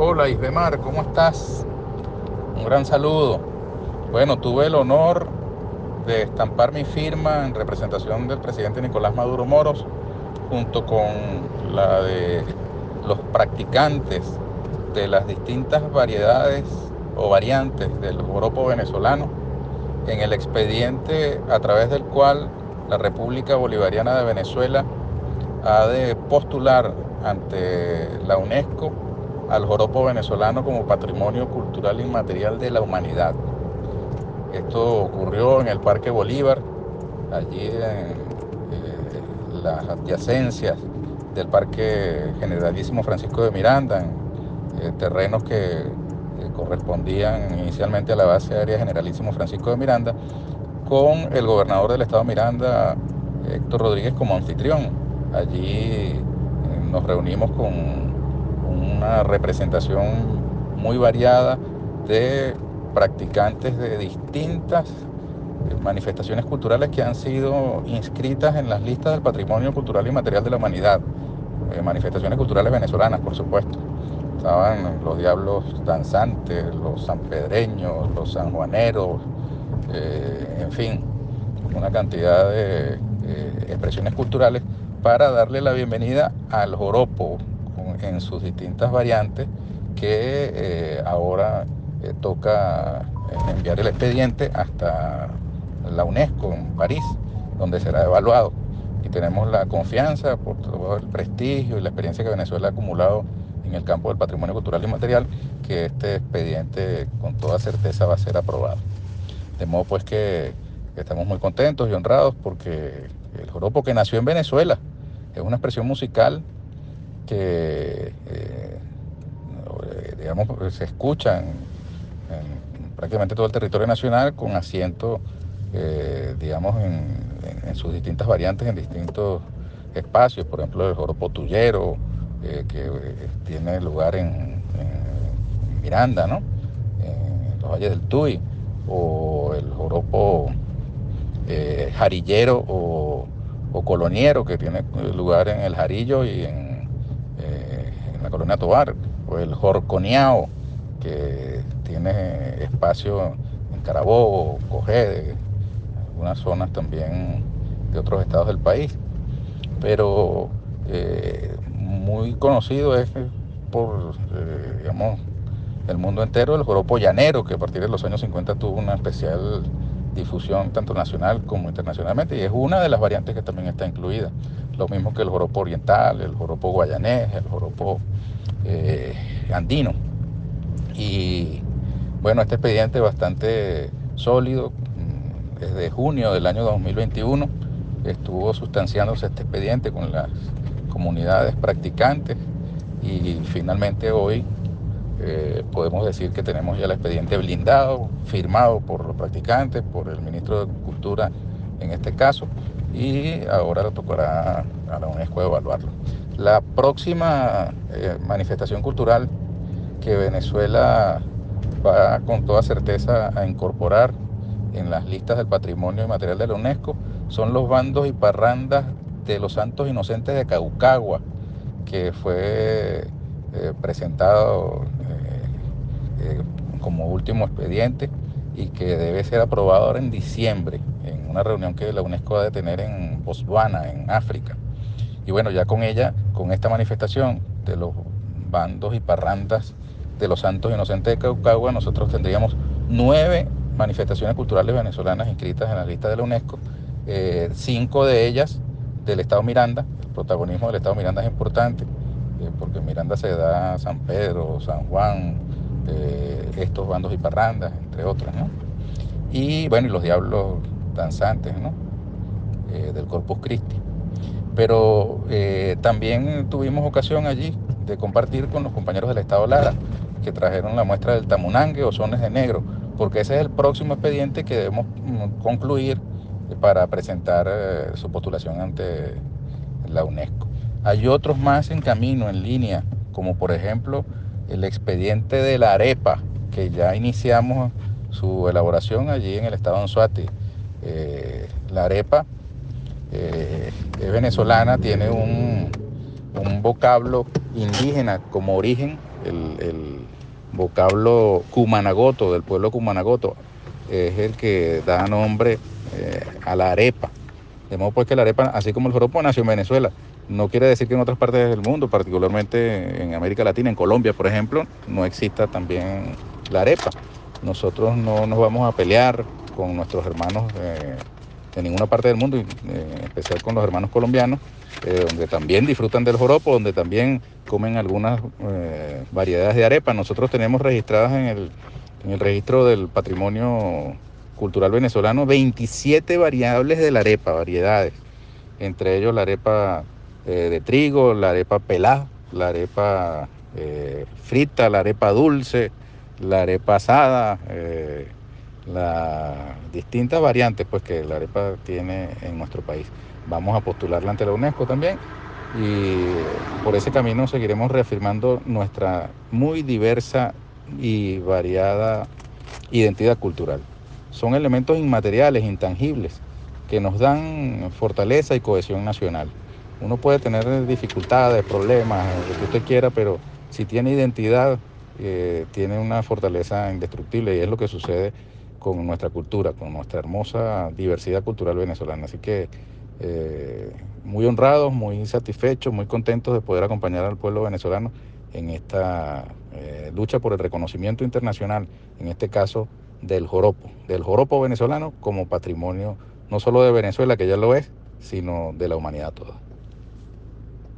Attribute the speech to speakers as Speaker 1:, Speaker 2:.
Speaker 1: Hola Isbemar, ¿cómo estás? Un gran saludo. Bueno, tuve el honor de estampar mi firma en representación del presidente Nicolás Maduro Moros, junto con la de los practicantes de las distintas variedades o variantes del joropo venezolano, en el expediente a través del cual la República Bolivariana de Venezuela ha de postular ante la UNESCO al joropo venezolano como patrimonio cultural inmaterial de la humanidad. Esto ocurrió en el Parque Bolívar, allí en eh, las adyacencias del Parque Generalísimo Francisco de Miranda, en eh, terrenos que correspondían inicialmente a la base aérea Generalísimo Francisco de Miranda, con el gobernador del estado Miranda, Héctor Rodríguez, como anfitrión. Allí eh, nos reunimos con una representación muy variada de practicantes de distintas manifestaciones culturales que han sido inscritas en las listas del patrimonio cultural y material de la humanidad. Eh, manifestaciones culturales venezolanas, por supuesto. Estaban los diablos danzantes, los sanpedreños, los sanjuaneros, eh, en fin, una cantidad de eh, expresiones culturales para darle la bienvenida al joropo, en sus distintas variantes que eh, ahora eh, toca eh, enviar el expediente hasta la UNESCO en París, donde será evaluado. Y tenemos la confianza por todo el prestigio y la experiencia que Venezuela ha acumulado en el campo del patrimonio cultural y material, que este expediente con toda certeza va a ser aprobado. De modo pues que estamos muy contentos y honrados porque el joropo que nació en Venezuela es una expresión musical que eh, digamos, se escuchan en, prácticamente todo el territorio nacional con asiento, eh, digamos, en, sus distintas variantes, en distintos espacios, por ejemplo, el joropo tuyero, eh, que tiene lugar en, Miranda, ¿no? en los valles del Tuy, o el joropo jarillero o, o coloniero, que tiene lugar en el Jarillo y en la colonia Tobar, o el Jorconeao, que tiene espacio en Carabobo, Cogede, algunas zonas también de otros estados del país. Pero eh, muy conocido es por, eh, digamos, el mundo entero el joropo llanero, que a partir de los años 50 tuvo una especial difusión tanto nacional como internacionalmente y es una de las variantes que también está incluida. Lo mismo que el joropo oriental, el joropo guayanés, el joropo eh, andino. Y bueno, este expediente bastante sólido. Mm, desde junio del año 2021 estuvo sustanciándose este expediente con las comunidades practicantes y finalmente hoy eh, podemos decir que tenemos ya el expediente blindado, firmado por los practicantes, por el ministro de Cultura en este caso, y ahora le tocará a la UNESCO evaluarlo. La próxima eh, manifestación cultural que Venezuela va con toda certeza a incorporar en las listas del patrimonio inmaterial de la UNESCO son los bandos y parrandas de los santos inocentes de Caucagua, que fue eh, presentado eh, como último expediente y que debe ser aprobado ahora en diciembre, en una reunión que la UNESCO va a tener en Botswana, en África. Y bueno, ya con ella, con esta manifestación de los bandos y parrandas de los santos inocentes de Caucagua, nosotros tendríamos nueve manifestaciones culturales venezolanas inscritas en la lista de la UNESCO, eh, cinco de ellas del Estado Miranda, el protagonismo del Estado Miranda es importante, eh, porque Miranda se da San Pedro, San Juan, eh, estos bandos y parrandas, entre otros, ¿no? Y bueno, y los diablos danzantes, ¿no? Eh, del Corpus Christi. Pero eh, también tuvimos ocasión allí de compartir con los compañeros del Estado Lara, que trajeron la muestra del tamunangue o sones de negro, porque ese es el próximo expediente que debemos mm, concluir para presentar su postulación ante la UNESCO. Hay otros más en camino, en línea, como por ejemplo el expediente de la arepa, que ya iniciamos su elaboración allí en el estado de Anzuati. Eh, la arepa eh, es venezolana, tiene un, un vocablo indígena como origen el, vocablo cumanagoto, del pueblo cumanagoto, es el que da nombre eh, a la arepa. De modo pues que la arepa, así como el joropo, nació en Venezuela. No quiere decir que en otras partes del mundo, particularmente en América Latina, en Colombia, por ejemplo, no exista también la arepa. Nosotros no nos vamos a pelear con nuestros hermanos eh, de ninguna parte del mundo, eh, en especial con los hermanos colombianos, eh, donde también disfrutan del joropo, donde también comen algunas variedades de arepa. Nosotros tenemos registradas en el, en el registro del patrimonio cultural venezolano 27 variables de la arepa, variedades, entre ellos la arepa de trigo, la arepa pelada, la arepa frita, la arepa dulce, la arepa asada, eh, las distintas variantes pues, que la arepa tiene en nuestro país. Vamos a postularla ante la UNESCO también y por ese camino seguiremos reafirmando nuestra muy diversa y variada identidad cultural. Son elementos inmateriales, intangibles, que nos dan fortaleza y cohesión nacional. Uno puede tener dificultades, problemas, lo que usted quiera, pero si tiene identidad, tiene una fortaleza indestructible y es lo que sucede con nuestra cultura, con nuestra hermosa diversidad cultural venezolana. Así que eh, muy honrados, muy satisfechos, muy contentos de poder acompañar al pueblo venezolano en esta eh, lucha por el reconocimiento internacional, en este caso del joropo, del joropo venezolano como patrimonio no solo de Venezuela, que ya lo es, sino de la humanidad toda.